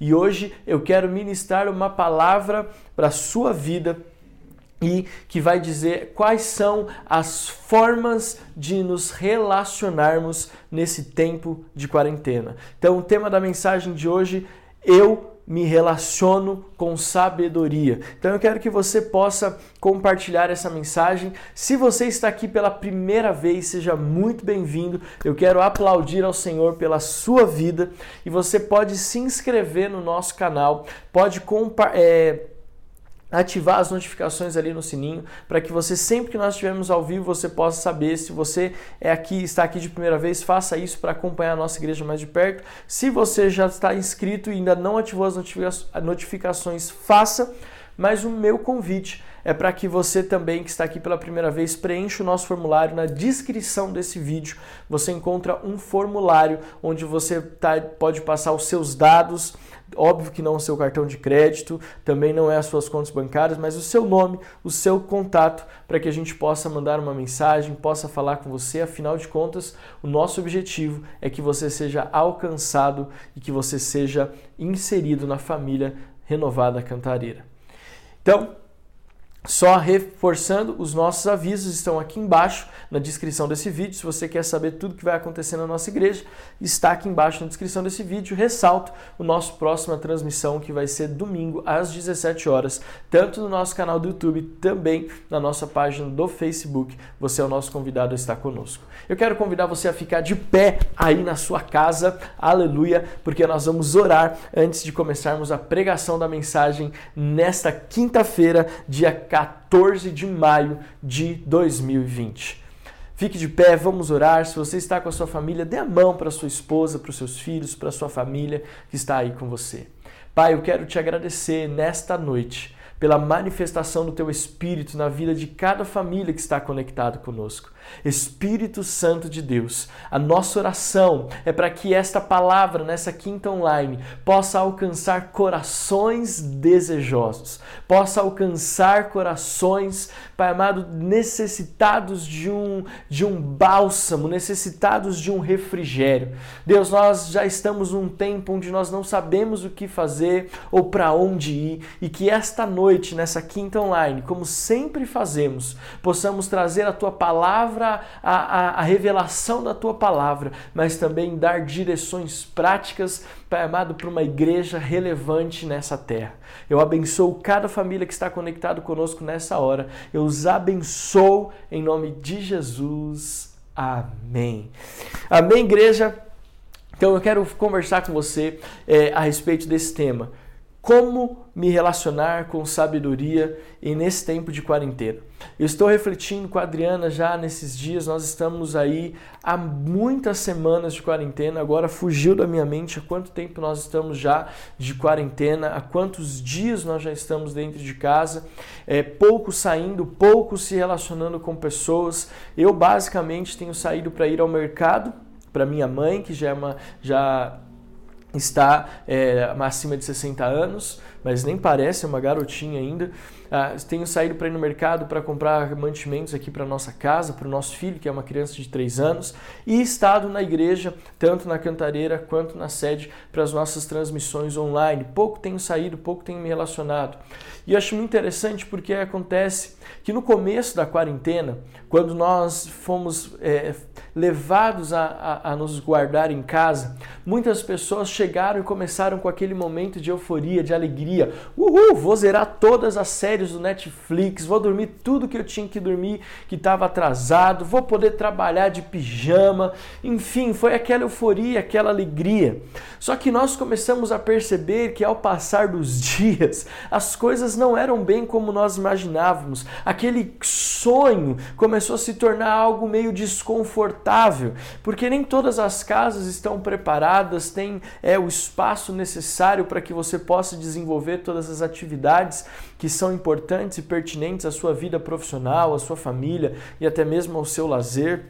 E hoje eu quero ministrar uma palavra para a sua vida e que vai dizer quais são as formas de nos relacionarmos nesse tempo de quarentena. Então, o tema da mensagem de hoje, eu me relaciono com sabedoria. Então eu quero que você possa compartilhar essa mensagem. Se você está aqui pela primeira vez, seja muito bem-vindo. Eu quero aplaudir ao Senhor pela sua vida e você pode se inscrever no nosso canal, pode compartilhar. É ativar as notificações ali no sininho para que você sempre que nós estivermos ao vivo você possa saber se você é aqui está aqui de primeira vez faça isso para acompanhar a nossa igreja mais de perto se você já está inscrito e ainda não ativou as notificações faça mas o meu convite é para que você também que está aqui pela primeira vez preencha o nosso formulário na descrição desse vídeo. Você encontra um formulário onde você tá, pode passar os seus dados, óbvio que não o seu cartão de crédito, também não é as suas contas bancárias, mas o seu nome, o seu contato, para que a gente possa mandar uma mensagem, possa falar com você. Afinal de contas, o nosso objetivo é que você seja alcançado e que você seja inserido na família renovada cantareira. Então, só reforçando, os nossos avisos estão aqui embaixo na descrição desse vídeo. Se você quer saber tudo que vai acontecer na nossa igreja, está aqui embaixo na descrição desse vídeo. Ressalto o nosso próxima transmissão que vai ser domingo às 17 horas, tanto no nosso canal do YouTube, também na nossa página do Facebook. Você é o nosso convidado a estar conosco. Eu quero convidar você a ficar de pé aí na sua casa, aleluia, porque nós vamos orar antes de começarmos a pregação da mensagem nesta quinta-feira, dia 14 de maio de 2020. Fique de pé, vamos orar. Se você está com a sua família, dê a mão para sua esposa, para os seus filhos, para a sua família que está aí com você. Pai, eu quero te agradecer nesta noite pela manifestação do teu Espírito na vida de cada família que está conectado conosco. Espírito Santo de Deus, a nossa oração é para que esta palavra nessa quinta online possa alcançar corações desejosos, possa alcançar corações, Pai amado, necessitados de um de um bálsamo, necessitados de um refrigério. Deus, nós já estamos num tempo onde nós não sabemos o que fazer ou para onde ir e que esta noite nessa quinta online, como sempre fazemos, possamos trazer a tua palavra palavra, a, a, a revelação da tua palavra, mas também dar direções práticas, Pai amado, para uma igreja relevante nessa terra. Eu abençoo cada família que está conectado conosco nessa hora. Eu os abençoo em nome de Jesus. Amém. Amém, igreja. Então eu quero conversar com você é, a respeito desse tema. Como me relacionar com sabedoria e nesse tempo de quarentena? Eu estou refletindo com a Adriana já nesses dias, nós estamos aí há muitas semanas de quarentena, agora fugiu da minha mente há quanto tempo nós estamos já de quarentena, há quantos dias nós já estamos dentro de casa, é, pouco saindo, pouco se relacionando com pessoas. Eu basicamente tenho saído para ir ao mercado, para minha mãe, que já é uma. Já está é, acima de 60 anos, mas nem parece uma garotinha ainda. Ah, tenho saído para ir no mercado para comprar mantimentos aqui para nossa casa, para o nosso filho, que é uma criança de 3 anos, e estado na igreja, tanto na cantareira quanto na sede, para as nossas transmissões online. Pouco tenho saído, pouco tenho me relacionado. E acho muito interessante porque acontece que no começo da quarentena, quando nós fomos é, levados a, a, a, nos guardar em casa, muitas pessoas chegaram e começaram com aquele momento de euforia, de alegria. Uhul, vou zerar todas as séries do Netflix, vou dormir tudo que eu tinha que dormir, que estava atrasado, vou poder trabalhar de pijama. Enfim, foi aquela euforia, aquela alegria. Só que nós começamos a perceber que ao passar dos dias, as coisas não eram bem como nós imaginávamos. Aquele sonho começou a se tornar algo meio desconfortável, porque nem todas as casas estão preparadas, têm é, o espaço necessário para que você possa desenvolver todas as atividades que são importantes e pertinentes à sua vida profissional, à sua família e até mesmo ao seu lazer.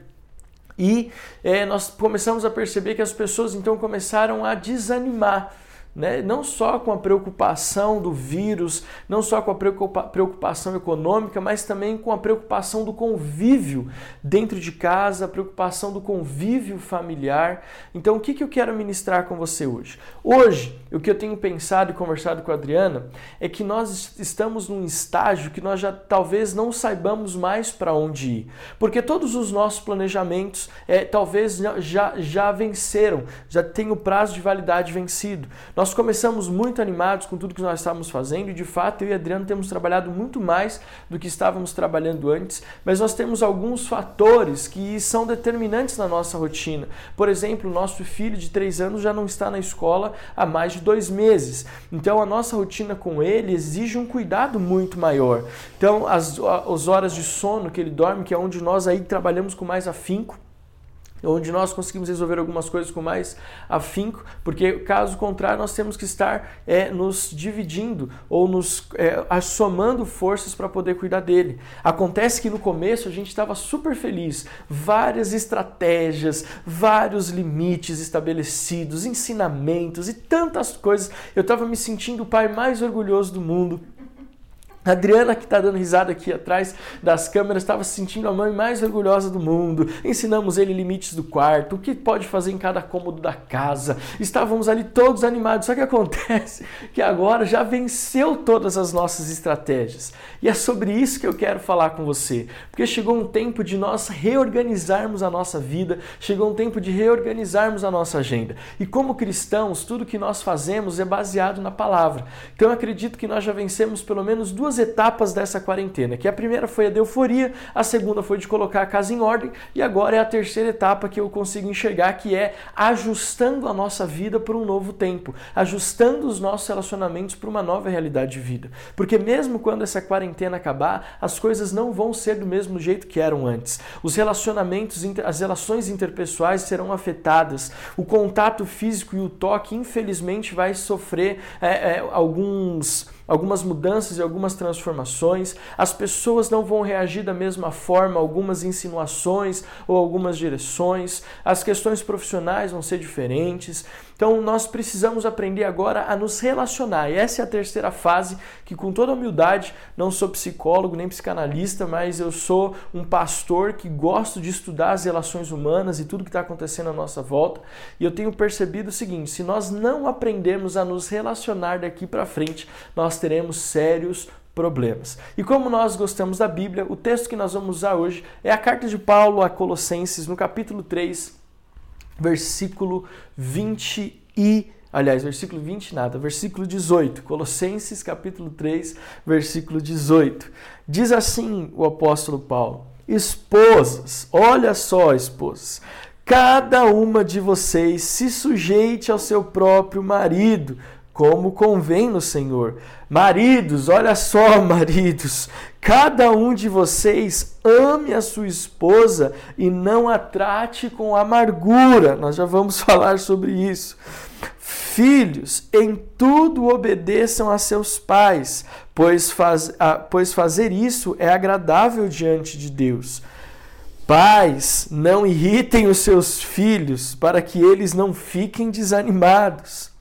E é, nós começamos a perceber que as pessoas então começaram a desanimar né? não só com a preocupação do vírus, não só com a preocupação econômica, mas também com a preocupação do convívio dentro de casa, a preocupação do convívio familiar. Então, o que, que eu quero ministrar com você hoje? Hoje, o que eu tenho pensado e conversado com a Adriana é que nós estamos num estágio que nós já talvez não saibamos mais para onde ir, porque todos os nossos planejamentos é, talvez já, já venceram, já tem o prazo de validade vencido. Nós começamos muito animados com tudo que nós estávamos fazendo e de fato eu e Adriano temos trabalhado muito mais do que estávamos trabalhando antes, mas nós temos alguns fatores que são determinantes na nossa rotina. Por exemplo, o nosso filho de três anos já não está na escola há mais de dois meses, então a nossa rotina com ele exige um cuidado muito maior. Então, as, as horas de sono que ele dorme, que é onde nós aí trabalhamos com mais afinco, onde nós conseguimos resolver algumas coisas com mais afinco, porque caso contrário nós temos que estar é, nos dividindo ou nos é, somando forças para poder cuidar dele. Acontece que no começo a gente estava super feliz, várias estratégias, vários limites estabelecidos, ensinamentos e tantas coisas. Eu estava me sentindo o pai mais orgulhoso do mundo a Adriana, que está dando risada aqui atrás das câmeras, estava se sentindo a mãe mais orgulhosa do mundo. Ensinamos ele limites do quarto, o que pode fazer em cada cômodo da casa. Estávamos ali todos animados. Só que acontece que agora já venceu todas as nossas estratégias. E é sobre isso que eu quero falar com você. Porque chegou um tempo de nós reorganizarmos a nossa vida, chegou um tempo de reorganizarmos a nossa agenda. E como cristãos, tudo que nós fazemos é baseado na palavra. Então eu acredito que nós já vencemos pelo menos duas etapas dessa quarentena, que a primeira foi a de euforia, a segunda foi de colocar a casa em ordem e agora é a terceira etapa que eu consigo enxergar que é ajustando a nossa vida para um novo tempo, ajustando os nossos relacionamentos para uma nova realidade de vida. Porque mesmo quando essa quarentena acabar, as coisas não vão ser do mesmo jeito que eram antes. Os relacionamentos, as relações interpessoais serão afetadas, o contato físico e o toque, infelizmente, vai sofrer é, é, alguns algumas mudanças e algumas transformações. As pessoas não vão reagir da mesma forma, algumas insinuações ou algumas direções. As questões profissionais vão ser diferentes. Então nós precisamos aprender agora a nos relacionar. E essa é a terceira fase que com toda humildade, não sou psicólogo nem psicanalista, mas eu sou um pastor que gosto de estudar as relações humanas e tudo que está acontecendo à nossa volta. E eu tenho percebido o seguinte: se nós não aprendermos a nos relacionar daqui para frente, nós teremos sérios problemas. E como nós gostamos da Bíblia, o texto que nós vamos usar hoje é a carta de Paulo a Colossenses, no capítulo 3, versículo 20 e aliás, versículo 20 nada, versículo 18, Colossenses capítulo 3, versículo 18. Diz assim o apóstolo Paulo: Esposas, olha só, esposas, cada uma de vocês se sujeite ao seu próprio marido, como convém no Senhor. Maridos, olha só, maridos, cada um de vocês ame a sua esposa e não a trate com amargura. Nós já vamos falar sobre isso. Filhos, em tudo obedeçam a seus pais, pois, faz, pois fazer isso é agradável diante de Deus. Pais, não irritem os seus filhos para que eles não fiquem desanimados.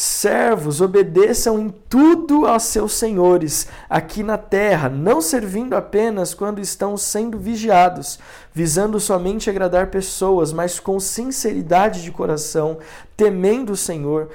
Servos, obedeçam em tudo aos seus senhores aqui na terra, não servindo apenas quando estão sendo vigiados, visando somente agradar pessoas, mas com sinceridade de coração, temendo o Senhor.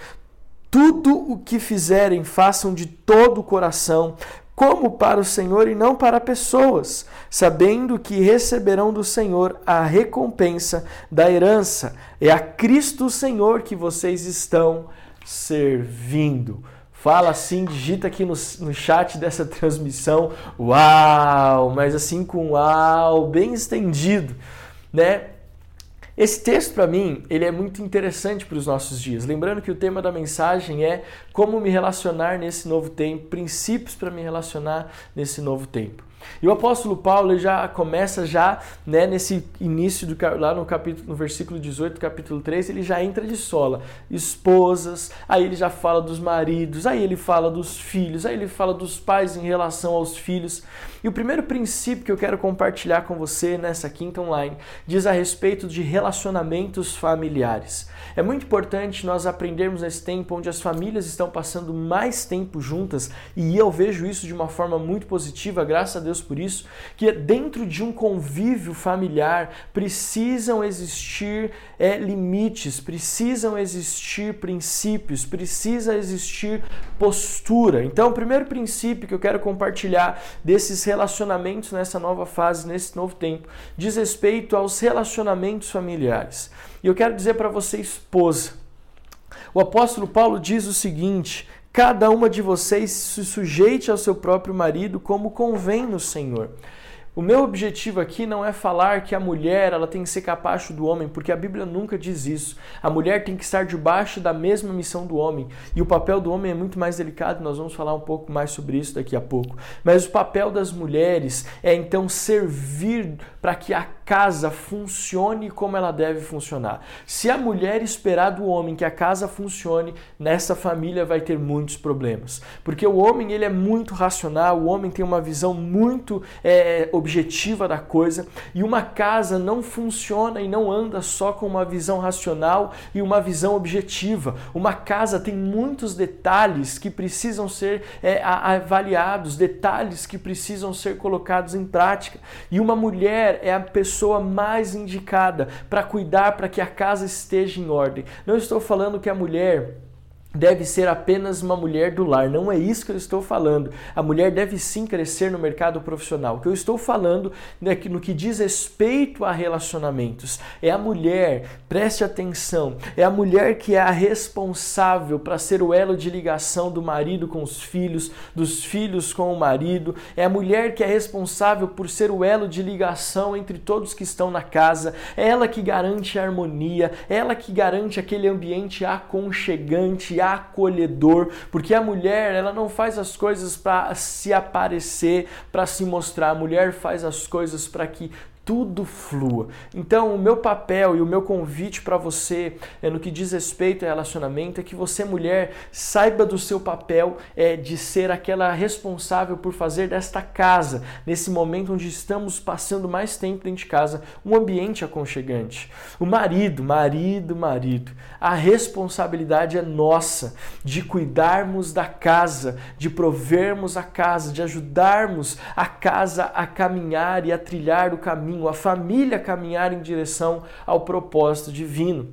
Tudo o que fizerem, façam de todo o coração, como para o Senhor e não para pessoas, sabendo que receberão do Senhor a recompensa da herança. É a Cristo Senhor que vocês estão servindo. Fala assim, digita aqui no, no chat dessa transmissão, uau, mas assim com uau, bem estendido, né? Esse texto para mim, ele é muito interessante para os nossos dias. Lembrando que o tema da mensagem é como me relacionar nesse novo tempo, princípios para me relacionar nesse novo tempo. E o apóstolo Paulo já começa já, né, nesse início do lá no capítulo no versículo 18, capítulo 3, ele já entra de sola, esposas, aí ele já fala dos maridos, aí ele fala dos filhos, aí ele fala dos pais em relação aos filhos. E o primeiro princípio que eu quero compartilhar com você nessa quinta online diz a respeito de relacionamentos familiares. É muito importante nós aprendermos nesse tempo onde as famílias estão passando mais tempo juntas, e eu vejo isso de uma forma muito positiva, graças a Deus por isso, que dentro de um convívio familiar precisam existir é, limites, precisam existir princípios, precisa existir postura. Então, o primeiro princípio que eu quero compartilhar desses relacionamentos nessa nova fase, nesse novo tempo, diz respeito aos relacionamentos familiares. E eu quero dizer para você, esposa, o apóstolo Paulo diz o seguinte: cada uma de vocês se sujeite ao seu próprio marido como convém no Senhor. O meu objetivo aqui não é falar que a mulher ela tem que ser capacho do homem, porque a Bíblia nunca diz isso. A mulher tem que estar debaixo da mesma missão do homem. E o papel do homem é muito mais delicado, nós vamos falar um pouco mais sobre isso daqui a pouco. Mas o papel das mulheres é então servir para que a casa funcione como ela deve funcionar. Se a mulher esperar do homem que a casa funcione, nessa família vai ter muitos problemas. Porque o homem ele é muito racional, o homem tem uma visão muito é, objetiva da coisa e uma casa não funciona e não anda só com uma visão racional e uma visão objetiva. Uma casa tem muitos detalhes que precisam ser é, avaliados, detalhes que precisam ser colocados em prática. E uma mulher é a pessoa mais indicada para cuidar para que a casa esteja em ordem. Não estou falando que a mulher deve ser apenas uma mulher do lar. Não é isso que eu estou falando. A mulher deve sim crescer no mercado profissional. O que eu estou falando né, no que diz respeito a relacionamentos é a mulher, preste atenção, é a mulher que é a responsável para ser o elo de ligação do marido com os filhos, dos filhos com o marido. É a mulher que é responsável por ser o elo de ligação entre todos que estão na casa. É ela que garante a harmonia, é ela que garante aquele ambiente aconchegante, acolhedor, porque a mulher, ela não faz as coisas para se aparecer, para se mostrar. A mulher faz as coisas para que tudo flua. Então, o meu papel e o meu convite para você é, no que diz respeito a relacionamento é que você, mulher, saiba do seu papel é, de ser aquela responsável por fazer desta casa, nesse momento onde estamos passando mais tempo dentro de casa, um ambiente aconchegante. O marido, marido, marido, a responsabilidade é nossa de cuidarmos da casa, de provermos a casa, de ajudarmos a casa a caminhar e a trilhar o caminho caminho, a família caminhar em direção ao propósito divino.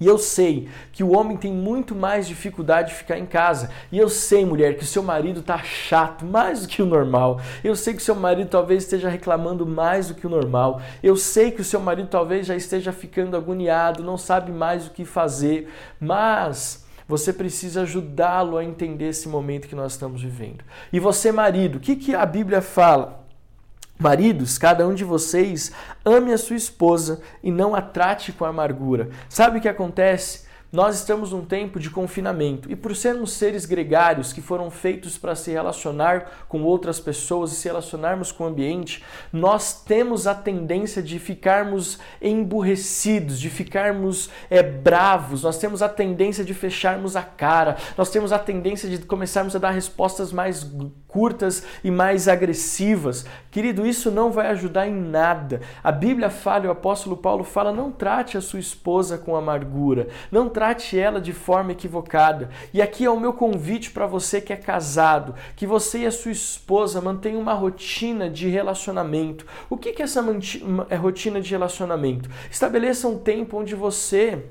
E eu sei que o homem tem muito mais dificuldade de ficar em casa. E eu sei, mulher, que o seu marido está chato mais do que o normal. Eu sei que o seu marido talvez esteja reclamando mais do que o normal. Eu sei que o seu marido talvez já esteja ficando agoniado, não sabe mais o que fazer. Mas você precisa ajudá-lo a entender esse momento que nós estamos vivendo. E você, marido, o que, que a Bíblia fala? Maridos, cada um de vocês ame a sua esposa e não a trate com amargura. Sabe o que acontece? Nós estamos num tempo de confinamento e por sermos seres gregários que foram feitos para se relacionar com outras pessoas e se relacionarmos com o ambiente, nós temos a tendência de ficarmos emburrecidos, de ficarmos é, bravos, nós temos a tendência de fecharmos a cara, nós temos a tendência de começarmos a dar respostas mais curtas e mais agressivas. Querido, isso não vai ajudar em nada. A Bíblia fala, o apóstolo Paulo fala: não trate a sua esposa com amargura, não trate ela de forma equivocada. E aqui é o meu convite para você que é casado, que você e a sua esposa mantenham uma rotina de relacionamento. O que é essa rotina de relacionamento? Estabeleça um tempo onde você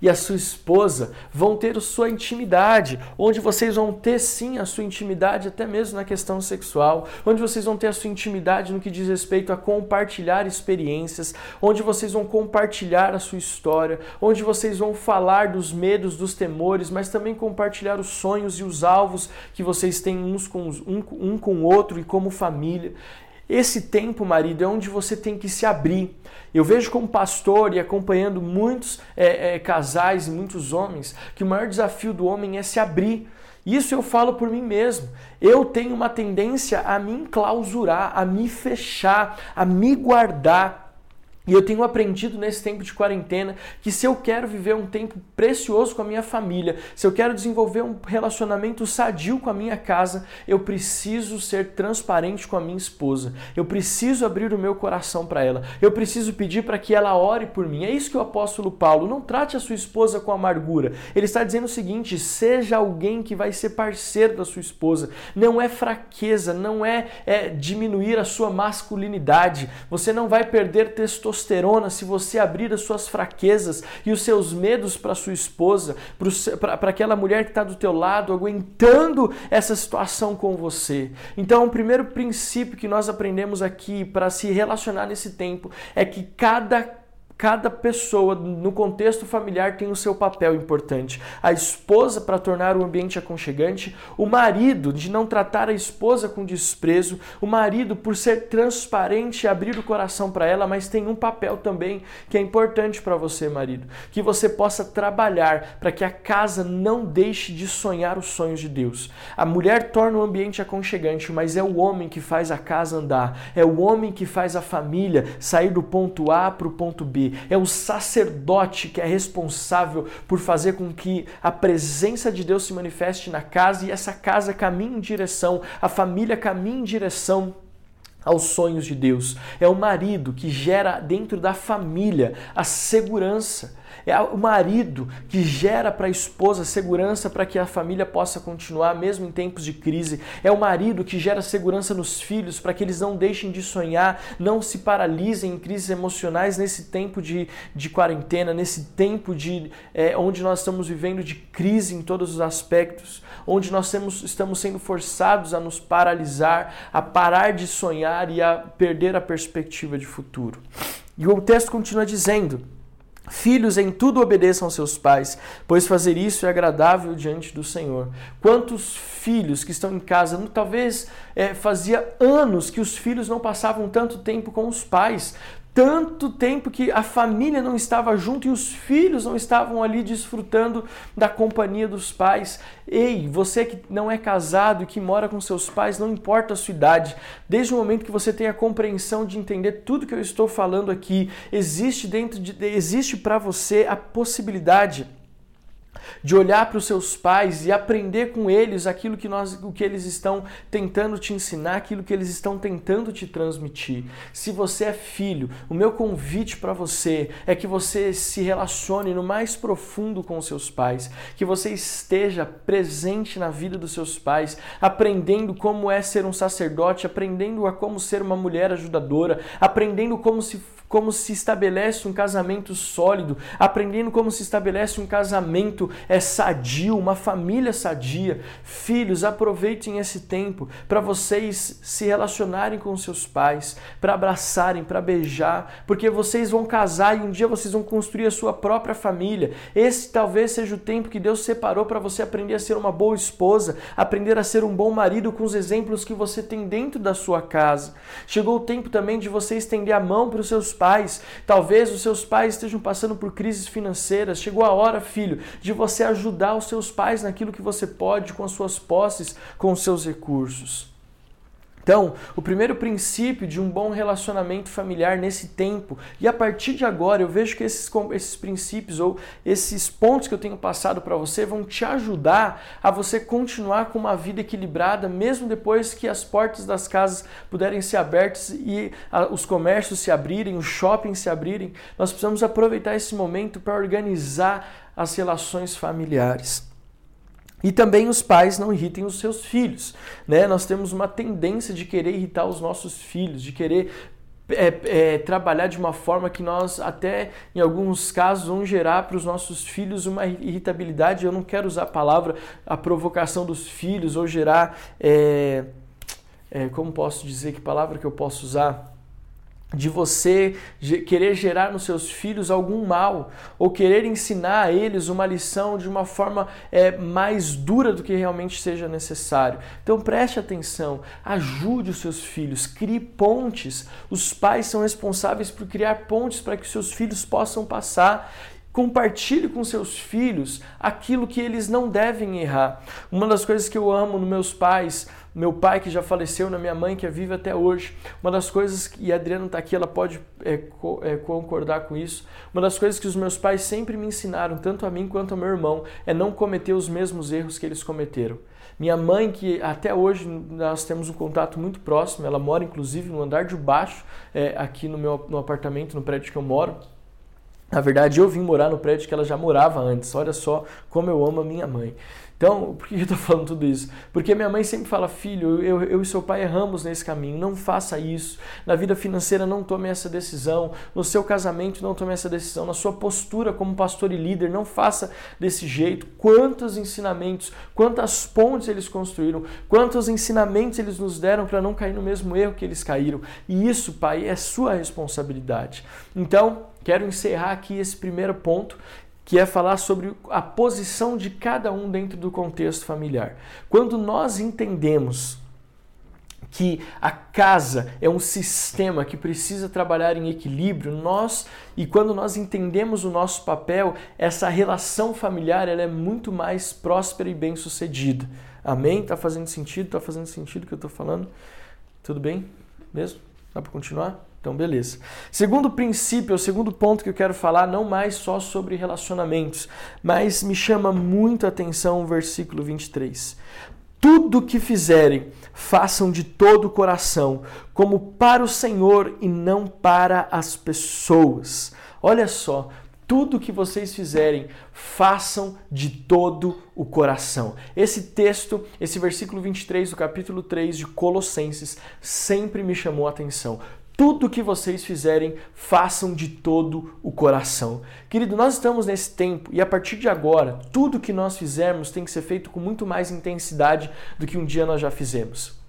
e a sua esposa vão ter a sua intimidade, onde vocês vão ter sim a sua intimidade, até mesmo na questão sexual, onde vocês vão ter a sua intimidade no que diz respeito a compartilhar experiências, onde vocês vão compartilhar a sua história, onde vocês vão falar dos medos, dos temores, mas também compartilhar os sonhos e os alvos que vocês têm uns com, um, um com o outro e como família. Esse tempo, marido, é onde você tem que se abrir. Eu vejo como pastor e acompanhando muitos é, é, casais e muitos homens que o maior desafio do homem é se abrir Isso eu falo por mim mesmo. Eu tenho uma tendência a me enclausurar, a me fechar, a me guardar e eu tenho aprendido nesse tempo de quarentena que se eu quero viver um tempo precioso com a minha família, se eu quero desenvolver um relacionamento sadio com a minha casa, eu preciso ser transparente com a minha esposa. Eu preciso abrir o meu coração para ela. Eu preciso pedir para que ela ore por mim. É isso que o apóstolo Paulo não trate a sua esposa com amargura. Ele está dizendo o seguinte: seja alguém que vai ser parceiro da sua esposa. Não é fraqueza, não é, é diminuir a sua masculinidade. Você não vai perder testosterona testosterona se você abrir as suas fraquezas e os seus medos para sua esposa, para aquela mulher que está do teu lado, aguentando essa situação com você. Então, o primeiro princípio que nós aprendemos aqui para se relacionar nesse tempo é que cada Cada pessoa no contexto familiar tem o seu papel importante. A esposa para tornar o ambiente aconchegante, o marido de não tratar a esposa com desprezo, o marido por ser transparente e abrir o coração para ela, mas tem um papel também que é importante para você, marido, que você possa trabalhar para que a casa não deixe de sonhar os sonhos de Deus. A mulher torna o ambiente aconchegante, mas é o homem que faz a casa andar, é o homem que faz a família sair do ponto A para o ponto B é o sacerdote que é responsável por fazer com que a presença de Deus se manifeste na casa e essa casa caminhe em direção, a família caminhe em direção aos sonhos de Deus. É o marido que gera dentro da família a segurança. É o marido que gera para a esposa segurança para que a família possa continuar mesmo em tempos de crise. É o marido que gera segurança nos filhos para que eles não deixem de sonhar, não se paralisem em crises emocionais nesse tempo de, de quarentena, nesse tempo de é, onde nós estamos vivendo de crise em todos os aspectos, onde nós temos, estamos sendo forçados a nos paralisar, a parar de sonhar e a perder a perspectiva de futuro. E o texto continua dizendo Filhos, em tudo obedeçam seus pais, pois fazer isso é agradável diante do Senhor. Quantos filhos que estão em casa, talvez é, fazia anos que os filhos não passavam tanto tempo com os pais, tanto tempo que a família não estava junto e os filhos não estavam ali desfrutando da companhia dos pais. Ei, você que não é casado e que mora com seus pais, não importa a sua idade, desde o momento que você tem a compreensão de entender tudo que eu estou falando aqui, existe dentro de existe para você a possibilidade de olhar para os seus pais e aprender com eles aquilo que nós, o que eles estão tentando te ensinar, aquilo que eles estão tentando te transmitir. Se você é filho, o meu convite para você é que você se relacione no mais profundo com os seus pais, que você esteja presente na vida dos seus pais, aprendendo como é ser um sacerdote, aprendendo a como ser uma mulher ajudadora, aprendendo como se como se estabelece um casamento sólido, aprendendo como se estabelece um casamento é sadio, uma família sadia. Filhos, aproveitem esse tempo para vocês se relacionarem com seus pais, para abraçarem, para beijar, porque vocês vão casar e um dia vocês vão construir a sua própria família. Esse talvez seja o tempo que Deus separou para você aprender a ser uma boa esposa, aprender a ser um bom marido com os exemplos que você tem dentro da sua casa. Chegou o tempo também de você estender a mão para os seus pais. Talvez os seus pais estejam passando por crises financeiras. Chegou a hora, filho, de você ajudar os seus pais naquilo que você pode com as suas posses, com os seus recursos. Então, o primeiro princípio de um bom relacionamento familiar nesse tempo, e a partir de agora eu vejo que esses, esses princípios ou esses pontos que eu tenho passado para você vão te ajudar a você continuar com uma vida equilibrada, mesmo depois que as portas das casas puderem ser abertas e a, os comércios se abrirem, os shoppings se abrirem. Nós precisamos aproveitar esse momento para organizar as relações familiares. E também os pais não irritem os seus filhos. Né? Nós temos uma tendência de querer irritar os nossos filhos, de querer é, é, trabalhar de uma forma que nós, até em alguns casos, vão gerar para os nossos filhos uma irritabilidade. Eu não quero usar a palavra a provocação dos filhos ou gerar. É, é como posso dizer? Que palavra que eu posso usar? De você querer gerar nos seus filhos algum mal ou querer ensinar a eles uma lição de uma forma é, mais dura do que realmente seja necessário. Então preste atenção, ajude os seus filhos, crie pontes. Os pais são responsáveis por criar pontes para que seus filhos possam passar Compartilhe com seus filhos aquilo que eles não devem errar. Uma das coisas que eu amo nos meus pais, meu pai que já faleceu, na minha mãe que é viva até hoje, uma das coisas, e a Adriana está aqui, ela pode é, co é, concordar com isso, uma das coisas que os meus pais sempre me ensinaram, tanto a mim quanto ao meu irmão, é não cometer os mesmos erros que eles cometeram. Minha mãe, que até hoje nós temos um contato muito próximo, ela mora inclusive no andar de baixo, é, aqui no meu no apartamento, no prédio que eu moro. Na verdade, eu vim morar no prédio que ela já morava antes. Olha só como eu amo a minha mãe. Então, por que eu estou falando tudo isso? Porque minha mãe sempre fala, filho, eu, eu e seu pai erramos nesse caminho, não faça isso. Na vida financeira, não tome essa decisão. No seu casamento, não tome essa decisão. Na sua postura como pastor e líder, não faça desse jeito. Quantos ensinamentos, quantas pontes eles construíram, quantos ensinamentos eles nos deram para não cair no mesmo erro que eles caíram. E isso, pai, é sua responsabilidade. Então, quero encerrar aqui esse primeiro ponto que é falar sobre a posição de cada um dentro do contexto familiar. Quando nós entendemos que a casa é um sistema que precisa trabalhar em equilíbrio, nós e quando nós entendemos o nosso papel, essa relação familiar ela é muito mais próspera e bem-sucedida. Amém? Tá fazendo sentido? Tá fazendo sentido o que eu tô falando? Tudo bem? Mesmo? Dá para continuar? Então, beleza. Segundo princípio, o segundo ponto que eu quero falar, não mais só sobre relacionamentos, mas me chama muito a atenção o versículo 23. Tudo que fizerem, façam de todo o coração, como para o Senhor e não para as pessoas. Olha só, tudo que vocês fizerem, façam de todo o coração. Esse texto, esse versículo 23 do capítulo 3 de Colossenses, sempre me chamou a atenção tudo que vocês fizerem, façam de todo o coração. Querido, nós estamos nesse tempo e a partir de agora, tudo que nós fizermos tem que ser feito com muito mais intensidade do que um dia nós já fizemos.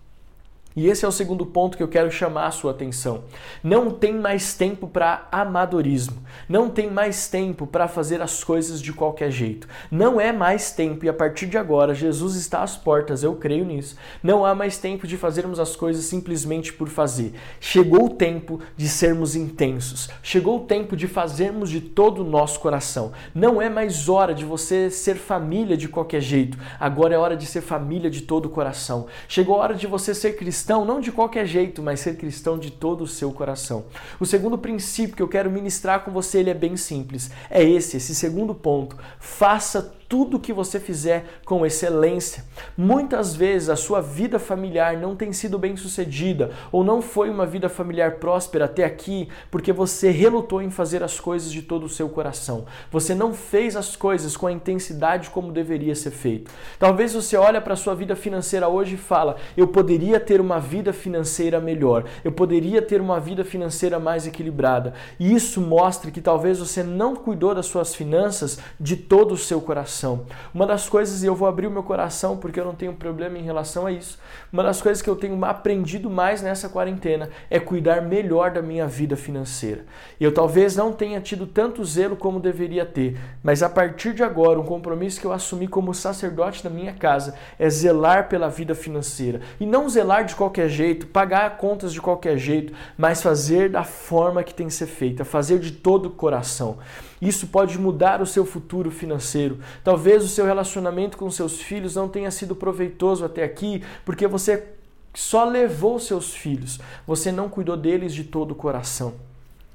E esse é o segundo ponto que eu quero chamar a sua atenção. Não tem mais tempo para amadorismo. Não tem mais tempo para fazer as coisas de qualquer jeito. Não é mais tempo, e a partir de agora, Jesus está às portas, eu creio nisso. Não há mais tempo de fazermos as coisas simplesmente por fazer. Chegou o tempo de sermos intensos. Chegou o tempo de fazermos de todo o nosso coração. Não é mais hora de você ser família de qualquer jeito. Agora é hora de ser família de todo o coração. Chegou a hora de você ser cristão cristão não de qualquer jeito, mas ser cristão de todo o seu coração. O segundo princípio que eu quero ministrar com você, ele é bem simples. É esse, esse segundo ponto. Faça tudo que você fizer com excelência. Muitas vezes a sua vida familiar não tem sido bem sucedida ou não foi uma vida familiar próspera até aqui porque você relutou em fazer as coisas de todo o seu coração. Você não fez as coisas com a intensidade como deveria ser feito. Talvez você olhe para a sua vida financeira hoje e fala: "Eu poderia ter uma vida financeira melhor. Eu poderia ter uma vida financeira mais equilibrada". E isso mostra que talvez você não cuidou das suas finanças de todo o seu coração coração. Uma das coisas, e eu vou abrir o meu coração porque eu não tenho problema em relação a isso, uma das coisas que eu tenho aprendido mais nessa quarentena é cuidar melhor da minha vida financeira. Eu talvez não tenha tido tanto zelo como deveria ter, mas a partir de agora, um compromisso que eu assumi como sacerdote da minha casa é zelar pela vida financeira. E não zelar de qualquer jeito, pagar contas de qualquer jeito, mas fazer da forma que tem que ser feita, fazer de todo o coração. Isso pode mudar o seu futuro financeiro. Talvez o seu relacionamento com seus filhos não tenha sido proveitoso até aqui, porque você só levou seus filhos, você não cuidou deles de todo o coração.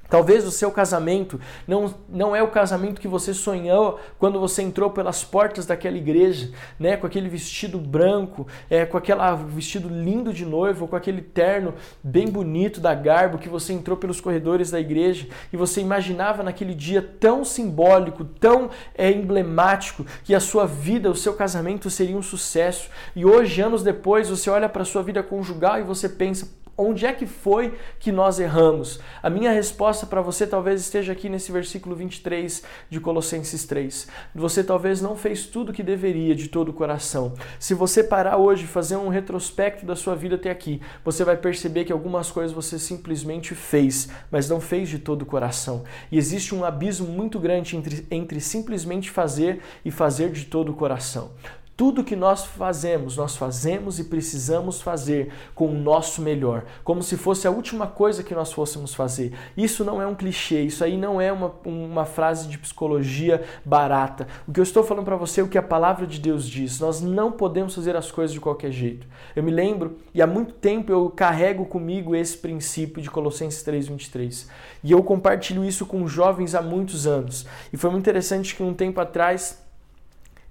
Talvez o seu casamento não, não é o casamento que você sonhou quando você entrou pelas portas daquela igreja, né? com aquele vestido branco, é, com aquele vestido lindo de noivo, com aquele terno bem bonito da Garbo que você entrou pelos corredores da igreja e você imaginava naquele dia tão simbólico, tão é, emblemático, que a sua vida, o seu casamento seria um sucesso. E hoje, anos depois, você olha para a sua vida conjugal e você pensa, Onde é que foi que nós erramos? A minha resposta para você talvez esteja aqui nesse versículo 23 de Colossenses 3. Você talvez não fez tudo o que deveria de todo o coração. Se você parar hoje e fazer um retrospecto da sua vida até aqui, você vai perceber que algumas coisas você simplesmente fez, mas não fez de todo o coração. E existe um abismo muito grande entre, entre simplesmente fazer e fazer de todo o coração. Tudo que nós fazemos, nós fazemos e precisamos fazer com o nosso melhor, como se fosse a última coisa que nós fôssemos fazer. Isso não é um clichê, isso aí não é uma, uma frase de psicologia barata. O que eu estou falando para você é o que a palavra de Deus diz. Nós não podemos fazer as coisas de qualquer jeito. Eu me lembro, e há muito tempo eu carrego comigo esse princípio de Colossenses 3,23. E eu compartilho isso com jovens há muitos anos. E foi muito interessante que um tempo atrás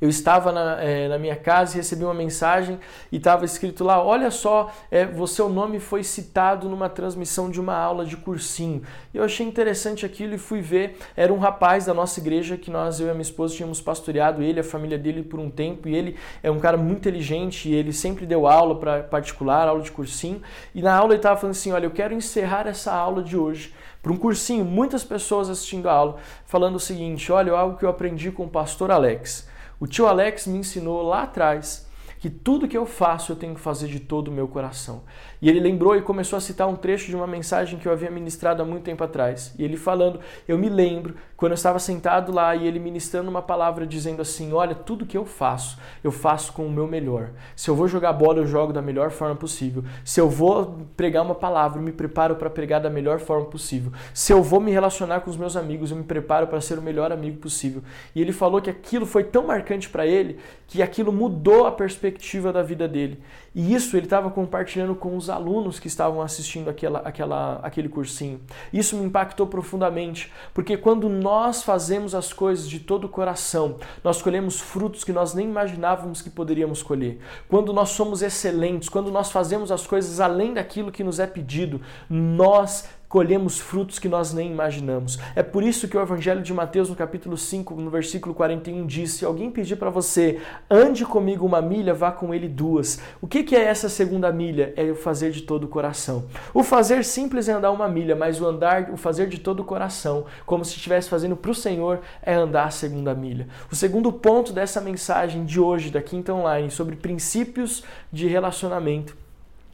eu estava na, é, na, minha casa e recebi uma mensagem e estava escrito lá: Olha só, é, o seu nome foi citado numa transmissão de uma aula de cursinho. Eu achei interessante aquilo e fui ver. Era um rapaz da nossa igreja que nós, eu e a minha esposa, tínhamos pastoreado ele, a família dele por um tempo. E ele é um cara muito inteligente e ele sempre deu aula para particular, aula de cursinho. E na aula ele estava falando assim: Olha, eu quero encerrar essa aula de hoje para um cursinho, muitas pessoas assistindo a aula, falando o seguinte: Olha, algo que eu aprendi com o pastor Alex. O tio Alex me ensinou lá atrás que tudo que eu faço eu tenho que fazer de todo o meu coração. E ele lembrou e começou a citar um trecho de uma mensagem que eu havia ministrado há muito tempo atrás. E ele falando, eu me lembro quando eu estava sentado lá e ele ministrando uma palavra dizendo assim: Olha, tudo que eu faço, eu faço com o meu melhor. Se eu vou jogar bola, eu jogo da melhor forma possível. Se eu vou pregar uma palavra, eu me preparo para pregar da melhor forma possível. Se eu vou me relacionar com os meus amigos, eu me preparo para ser o melhor amigo possível. E ele falou que aquilo foi tão marcante para ele que aquilo mudou a perspectiva da vida dele. E isso ele estava compartilhando com os alunos que estavam assistindo aquela, aquela, aquele cursinho. Isso me impactou profundamente, porque quando nós fazemos as coisas de todo o coração, nós colhemos frutos que nós nem imaginávamos que poderíamos colher. Quando nós somos excelentes, quando nós fazemos as coisas além daquilo que nos é pedido, nós colhemos frutos que nós nem imaginamos. É por isso que o Evangelho de Mateus, no capítulo 5, no versículo 41, diz: Se alguém pedir para você, ande comigo uma milha, vá com ele duas. O que, é essa segunda milha? É o fazer de todo o coração. O fazer simples é andar uma milha, mas o andar, o fazer de todo o coração, como se estivesse fazendo para o Senhor, é andar a segunda milha. O segundo ponto dessa mensagem de hoje, da Quinta Online, sobre princípios de relacionamento,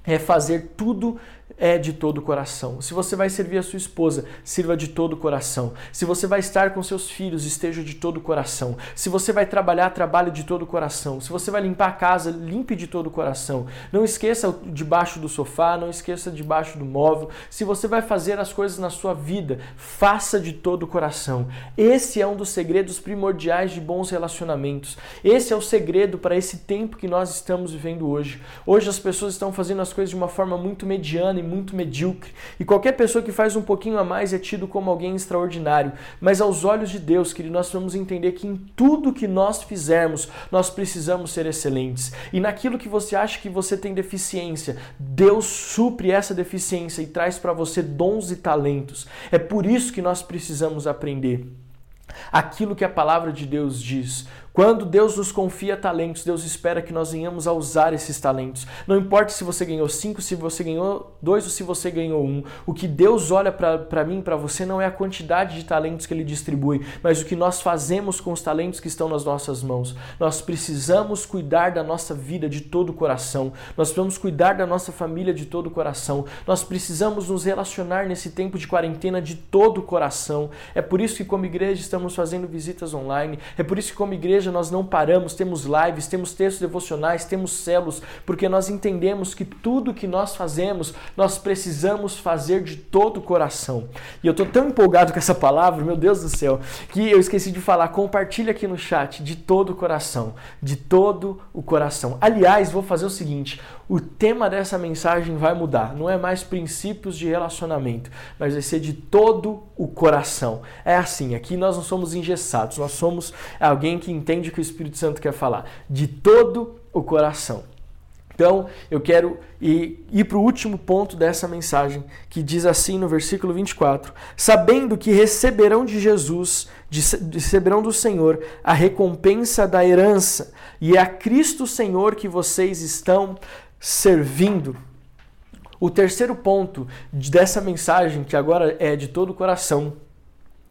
é fazer tudo é de todo o coração. Se você vai servir a sua esposa, sirva de todo o coração. Se você vai estar com seus filhos, esteja de todo o coração. Se você vai trabalhar, trabalhe de todo o coração. Se você vai limpar a casa, limpe de todo o coração. Não esqueça debaixo do sofá, não esqueça debaixo do móvel. Se você vai fazer as coisas na sua vida, faça de todo o coração. Esse é um dos segredos primordiais de bons relacionamentos. Esse é o segredo para esse tempo que nós estamos vivendo hoje. Hoje as pessoas estão fazendo as coisas de uma forma muito mediana e muito medíocre. E qualquer pessoa que faz um pouquinho a mais é tido como alguém extraordinário. Mas aos olhos de Deus, querido, nós vamos entender que em tudo que nós fizermos, nós precisamos ser excelentes. E naquilo que você acha que você tem deficiência, Deus supre essa deficiência e traz para você dons e talentos. É por isso que nós precisamos aprender aquilo que a palavra de Deus diz. Quando Deus nos confia talentos, Deus espera que nós venhamos a usar esses talentos. Não importa se você ganhou cinco, se você ganhou dois ou se você ganhou um. O que Deus olha para mim, para você, não é a quantidade de talentos que Ele distribui, mas o que nós fazemos com os talentos que estão nas nossas mãos. Nós precisamos cuidar da nossa vida de todo o coração. Nós precisamos cuidar da nossa família de todo o coração. Nós precisamos nos relacionar nesse tempo de quarentena de todo o coração. É por isso que, como igreja, estamos fazendo visitas online. É por isso que, como igreja, igreja nós não paramos, temos lives, temos textos devocionais, temos celos, porque nós entendemos que tudo que nós fazemos, nós precisamos fazer de todo o coração. E eu estou tão empolgado com essa palavra, meu Deus do céu, que eu esqueci de falar. Compartilha aqui no chat de todo o coração, de todo o coração. Aliás, vou fazer o seguinte: o tema dessa mensagem vai mudar. Não é mais princípios de relacionamento, mas vai ser de todo o coração. É assim, aqui nós não somos engessados, nós somos alguém que entende o que o Espírito Santo quer falar. De todo o coração. Então, eu quero ir, ir para o último ponto dessa mensagem, que diz assim no versículo 24: Sabendo que receberão de Jesus, receberão do Senhor a recompensa da herança, e é a Cristo Senhor que vocês estão servindo. O terceiro ponto dessa mensagem, que agora é de todo o coração,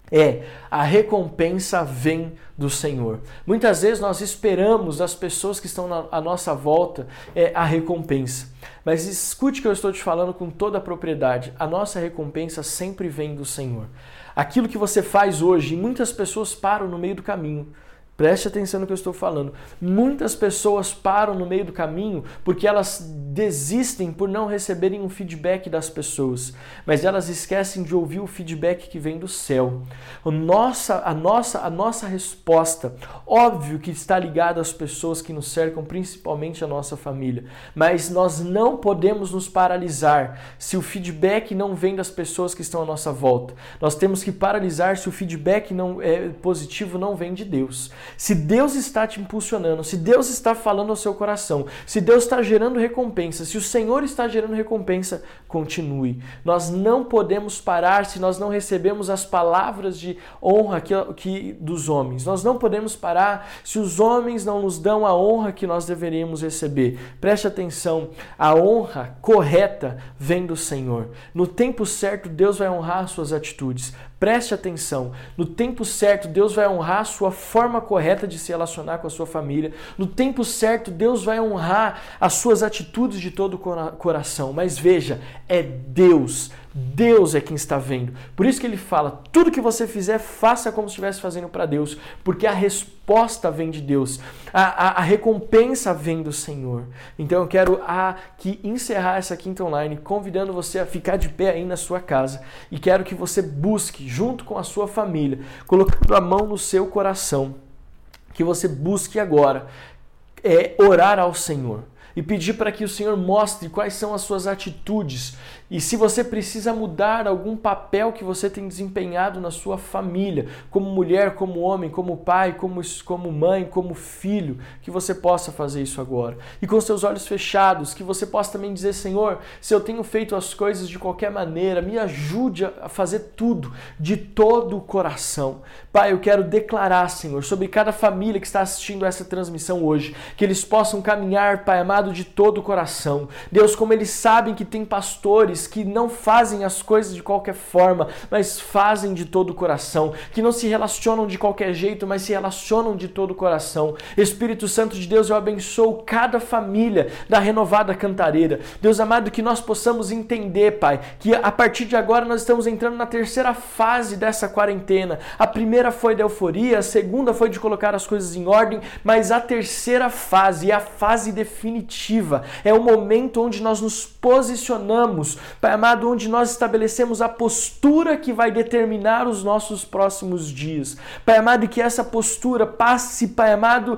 é a recompensa vem do Senhor. Muitas vezes nós esperamos das pessoas que estão à nossa volta é, a recompensa. Mas escute o que eu estou te falando com toda a propriedade. A nossa recompensa sempre vem do Senhor. Aquilo que você faz hoje, muitas pessoas param no meio do caminho Preste atenção no que eu estou falando. Muitas pessoas param no meio do caminho porque elas desistem por não receberem um feedback das pessoas, mas elas esquecem de ouvir o feedback que vem do céu. A nossa, a nossa, a nossa resposta, óbvio que está ligada às pessoas que nos cercam, principalmente a nossa família, mas nós não podemos nos paralisar se o feedback não vem das pessoas que estão à nossa volta. Nós temos que paralisar se o feedback não é positivo não vem de Deus. Se Deus está te impulsionando, se Deus está falando ao seu coração, se Deus está gerando recompensa, se o Senhor está gerando recompensa, continue. Nós não podemos parar se nós não recebemos as palavras de honra que, que dos homens. Nós não podemos parar se os homens não nos dão a honra que nós deveríamos receber. Preste atenção, a honra correta vem do Senhor. No tempo certo, Deus vai honrar suas atitudes. Preste atenção. No tempo certo, Deus vai honrar a sua forma correta de se relacionar com a sua família. No tempo certo, Deus vai honrar as suas atitudes de todo o coração. Mas veja, é Deus. Deus é quem está vendo. Por isso que ele fala: tudo que você fizer, faça como se estivesse fazendo para Deus, porque a resposta vem de Deus, a, a, a, recompensa vem do Senhor. Então eu quero aqui encerrar essa quinta online, convidando você a ficar de pé aí na sua casa e quero que você busque, junto com a sua família, colocando a mão no seu coração, que você busque agora é, orar ao Senhor e pedir para que o Senhor mostre quais são as suas atitudes e se você precisa mudar algum papel que você tem desempenhado na sua família, como mulher, como homem, como pai, como, como mãe, como filho, que você possa fazer isso agora. E com seus olhos fechados, que você possa também dizer: Senhor, se eu tenho feito as coisas de qualquer maneira, me ajude a fazer tudo de todo o coração. Pai, eu quero declarar, Senhor, sobre cada família que está assistindo essa transmissão hoje, que eles possam caminhar, Pai amado, de todo o coração. Deus, como eles sabem que tem pastores que não fazem as coisas de qualquer forma, mas fazem de todo o coração, que não se relacionam de qualquer jeito, mas se relacionam de todo o coração. Espírito Santo de Deus, eu abençoo cada família da renovada cantareira. Deus amado, que nós possamos entender, Pai, que a partir de agora nós estamos entrando na terceira fase dessa quarentena. A primeira foi da euforia, a segunda foi de colocar as coisas em ordem, mas a terceira fase é a fase definitiva. É o momento onde nós nos posicionamos Pai amado, onde nós estabelecemos a postura que vai determinar os nossos próximos dias. Pai amado, que essa postura passe, Pai amado,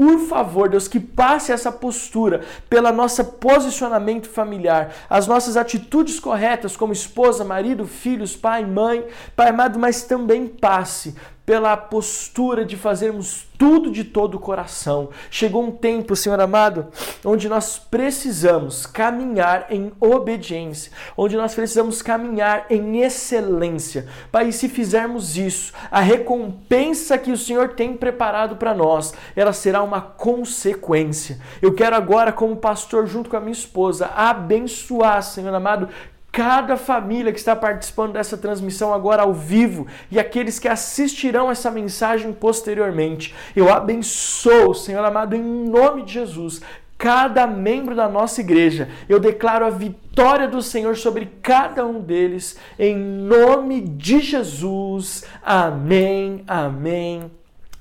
por favor, Deus, que passe essa postura pelo nosso posicionamento familiar, as nossas atitudes corretas como esposa, marido, filhos, pai, mãe, Pai amado, mas também passe pela postura de fazermos tudo de todo o coração. Chegou um tempo, Senhor amado, onde nós precisamos caminhar em obediência, onde nós precisamos caminhar em excelência. Pai, se fizermos isso, a recompensa que o Senhor tem preparado para nós, ela será uma consequência. Eu quero agora, como pastor, junto com a minha esposa, abençoar, Senhor amado, cada família que está participando dessa transmissão agora ao vivo e aqueles que assistirão essa mensagem posteriormente. Eu abençoo, Senhor amado, em nome de Jesus, cada membro da nossa igreja. Eu declaro a vitória do Senhor sobre cada um deles, em nome de Jesus. Amém, amém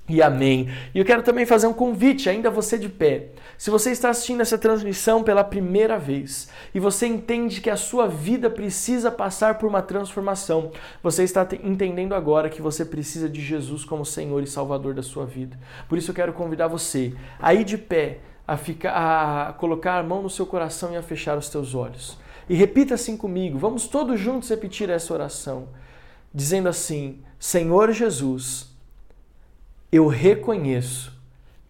e amém. E eu quero também fazer um convite, ainda você de pé. Se você está assistindo essa transmissão pela primeira vez e você entende que a sua vida precisa passar por uma transformação, você está entendendo agora que você precisa de Jesus como Senhor e Salvador da sua vida. Por isso eu quero convidar você a ir de pé, a, ficar, a colocar a mão no seu coração e a fechar os teus olhos. E repita assim comigo, vamos todos juntos repetir essa oração, dizendo assim: Senhor Jesus, eu reconheço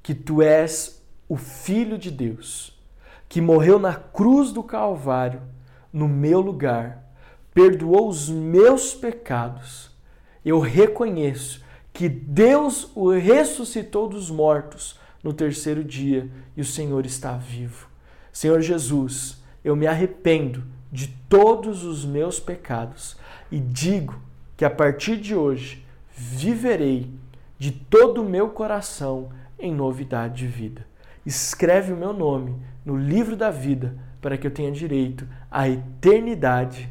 que tu és o Filho de Deus, que morreu na cruz do Calvário, no meu lugar, perdoou os meus pecados. Eu reconheço que Deus o ressuscitou dos mortos no terceiro dia e o Senhor está vivo. Senhor Jesus, eu me arrependo de todos os meus pecados e digo que a partir de hoje viverei de todo o meu coração em novidade de vida escreve o meu nome no livro da vida para que eu tenha direito à eternidade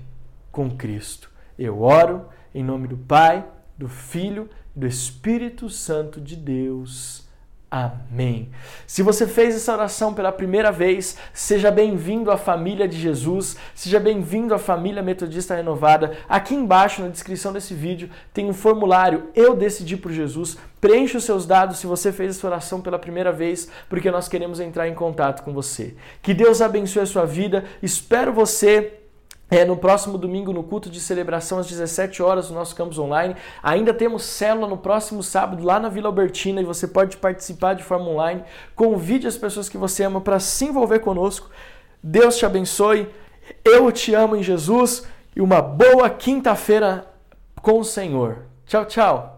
com Cristo. Eu oro em nome do Pai, do Filho do Espírito Santo de Deus. Amém. Se você fez essa oração pela primeira vez, seja bem-vindo à família de Jesus, seja bem-vindo à família Metodista Renovada. Aqui embaixo na descrição desse vídeo tem um formulário Eu Decidi por Jesus. Preencha os seus dados se você fez essa oração pela primeira vez, porque nós queremos entrar em contato com você. Que Deus abençoe a sua vida. Espero você é, no próximo domingo, no culto de celebração, às 17 horas, no nosso campus online. Ainda temos célula no próximo sábado, lá na Vila Albertina, e você pode participar de forma online. Convide as pessoas que você ama para se envolver conosco. Deus te abençoe. Eu te amo em Jesus e uma boa quinta-feira com o Senhor. Tchau, tchau.